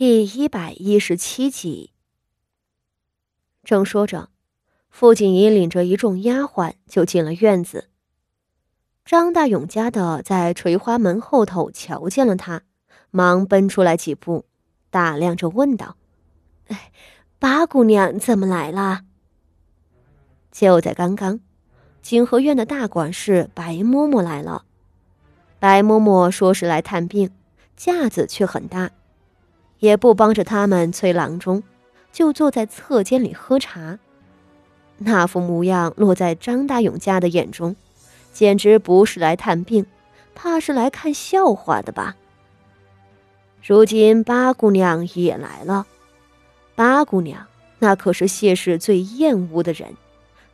第一百一十七集。正说着，傅锦仪领着一众丫鬟就进了院子。张大勇家的在垂花门后头瞧见了他，忙奔出来几步，打量着问道：“哎，八姑娘怎么来了？”就在刚刚，景和院的大管事白嬷嬷来了。白嬷嬷说是来探病，架子却很大。也不帮着他们催郎中，就坐在侧间里喝茶。那副模样落在张大勇家的眼中，简直不是来探病，怕是来看笑话的吧。如今八姑娘也来了，八姑娘那可是谢氏最厌恶的人，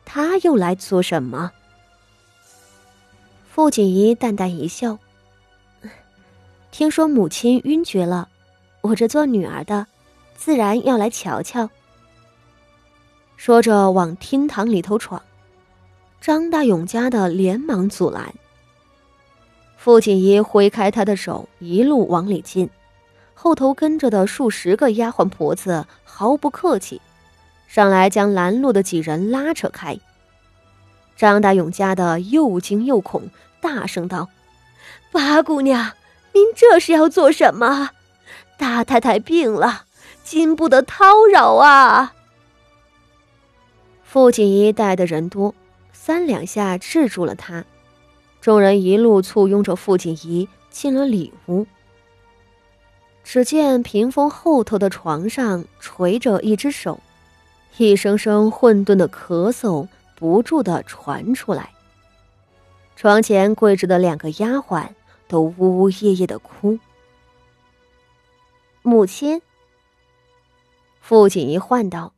她又来做什么？傅锦仪淡淡一笑，听说母亲晕厥了。我这做女儿的，自然要来瞧瞧。说着，往厅堂里头闯。张大勇家的连忙阻拦。傅锦仪挥开他的手，一路往里进。后头跟着的数十个丫鬟婆子毫不客气，上来将拦路的几人拉扯开。张大勇家的又惊又恐，大声道：“八姑娘，您这是要做什么？”大太太病了，经不得叨扰啊！傅锦仪带的人多，三两下制住了他。众人一路簇拥着傅锦仪进了里屋。只见屏风后头的床上垂着一只手，一声声混沌的咳嗽不住的传出来。床前跪着的两个丫鬟都呜呜咽咽的哭。母亲。傅锦仪唤道：“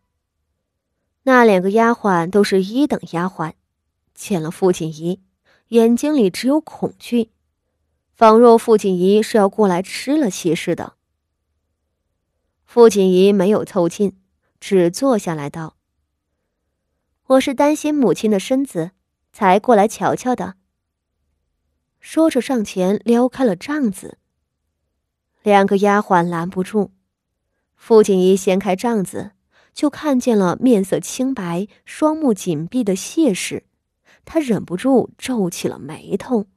那两个丫鬟都是一等丫鬟，见了傅锦仪，眼睛里只有恐惧，仿若傅锦仪是要过来吃了些似的。”傅锦仪没有凑近，只坐下来道：“我是担心母亲的身子，才过来瞧瞧的。”说着，上前撩开了帐子。两个丫鬟拦不住，傅锦仪掀开帐子，就看见了面色清白、双目紧闭的谢氏，她忍不住皱起了眉头。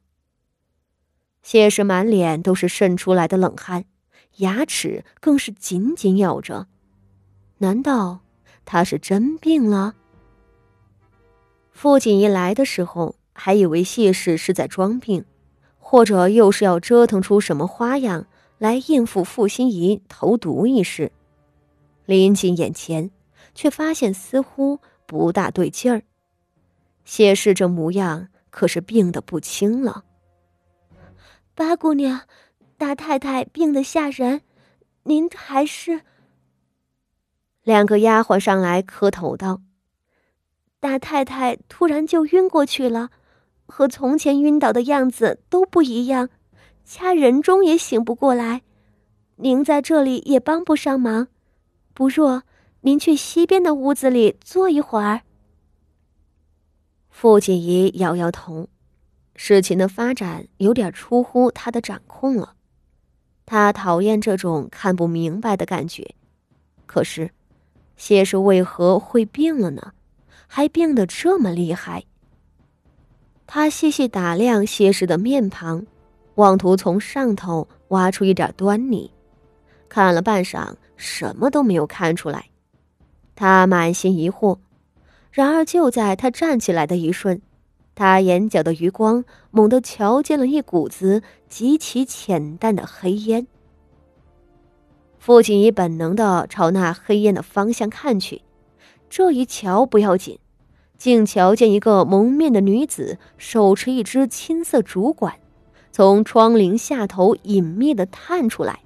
谢氏满脸都是渗出来的冷汗，牙齿更是紧紧咬着，难道她是真病了？傅锦仪来的时候还以为谢氏是在装病，或者又是要折腾出什么花样。来应付傅心怡投毒一事，临近眼前，却发现似乎不大对劲儿。谢氏这模样可是病得不轻了。八姑娘，大太太病得吓人，您还是……两个丫鬟上来磕头道：“大太太突然就晕过去了，和从前晕倒的样子都不一样。”掐人中也醒不过来，您在这里也帮不上忙，不若您去西边的屋子里坐一会儿。傅锦仪摇摇头，事情的发展有点出乎他的掌控了，他讨厌这种看不明白的感觉。可是，谢氏为何会病了呢？还病得这么厉害？他细细打量谢氏的面庞。妄图从上头挖出一点端倪，看了半晌，什么都没有看出来。他满心疑惑。然而就在他站起来的一瞬，他眼角的余光猛地瞧见了一股子极其浅淡的黑烟。父亲以本能的朝那黑烟的方向看去，这一瞧不要紧，竟瞧见一个蒙面的女子手持一支青色竹管。从窗棂下头隐秘的探出来，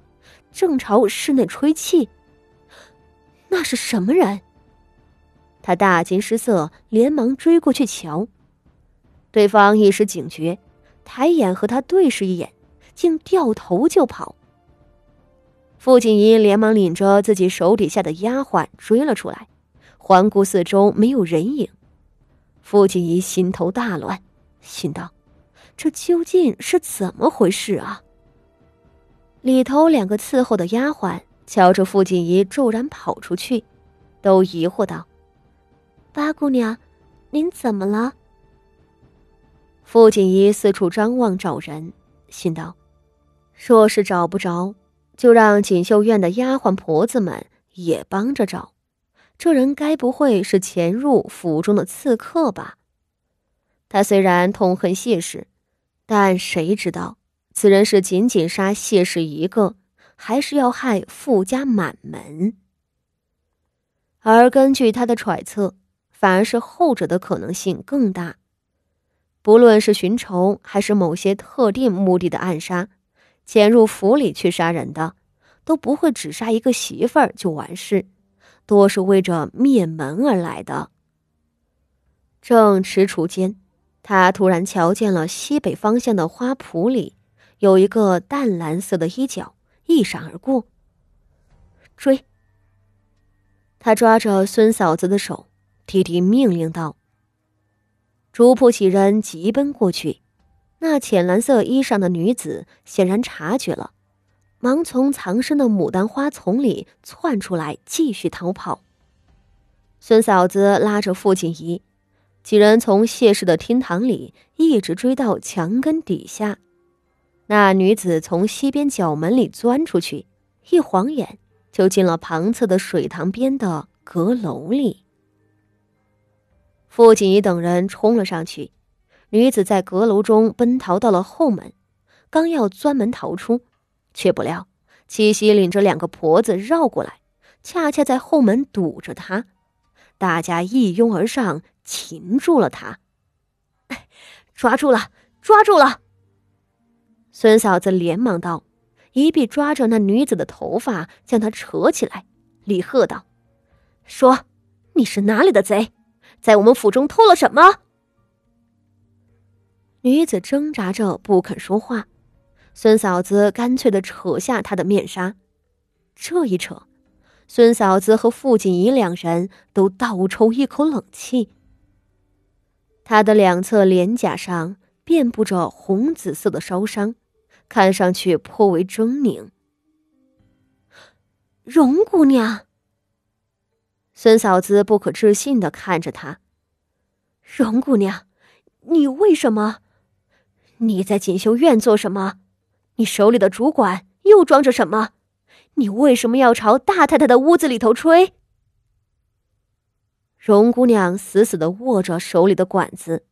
正朝室内吹气。那是什么人？他大惊失色，连忙追过去瞧。对方一时警觉，抬眼和他对视一眼，竟掉头就跑。傅锦仪连忙领着自己手底下的丫鬟追了出来，环顾四周没有人影。傅锦仪心头大乱，心道。这究竟是怎么回事啊？里头两个伺候的丫鬟瞧着傅锦仪骤然跑出去，都疑惑道：“八姑娘，您怎么了？”傅锦仪四处张望找人，心道：“若是找不着，就让锦绣院的丫鬟婆子们也帮着找。这人该不会是潜入府中的刺客吧？”他虽然痛恨谢氏，但谁知道此人是仅仅杀谢氏一个，还是要害傅家满门？而根据他的揣测，反而是后者的可能性更大。不论是寻仇，还是某些特定目的的暗杀，潜入府里去杀人的，都不会只杀一个媳妇儿就完事，多是为着灭门而来的。正踟蹰间。他突然瞧见了西北方向的花圃里，有一个淡蓝色的衣角一闪而过。追！他抓着孙嫂子的手，低低命令道：“主仆几人急奔过去。”那浅蓝色衣裳的女子显然察觉了，忙从藏身的牡丹花丛里窜出来，继续逃跑。孙嫂子拉着傅锦仪。几人从谢氏的厅堂里一直追到墙根底下，那女子从西边角门里钻出去，一晃眼就进了旁侧的水塘边的阁楼里。傅锦仪等人冲了上去，女子在阁楼中奔逃到了后门，刚要钻门逃出，却不料七夕领着两个婆子绕过来，恰恰在后门堵着她，大家一拥而上。擒住了他，抓住了，抓住了！孙嫂子连忙道，一臂抓着那女子的头发，将她扯起来，厉喝道：“说，你是哪里的贼，在我们府中偷了什么？”女子挣扎着不肯说话，孙嫂子干脆的扯下她的面纱，这一扯，孙嫂子和傅锦仪两人都倒抽一口冷气。他的两侧脸颊上遍布着红紫色的烧伤，看上去颇为狰狞。荣姑娘，孙嫂子不可置信的看着他。荣姑娘，你为什么？你在锦绣院做什么？你手里的竹管又装着什么？你为什么要朝大太太的屋子里头吹？荣姑娘死死的握着手里的管子，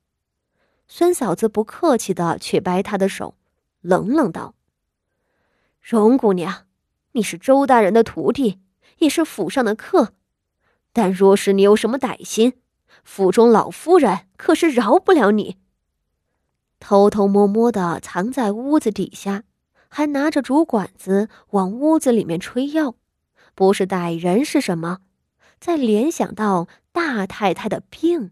孙嫂子不客气的去掰她的手，冷冷道：“荣姑娘，你是周大人的徒弟，也是府上的客，但若是你有什么歹心，府中老夫人可是饶不了你。偷偷摸摸的藏在屋子底下，还拿着竹管子往屋子里面吹药，不是歹人是什么？”再联想到大太太的病。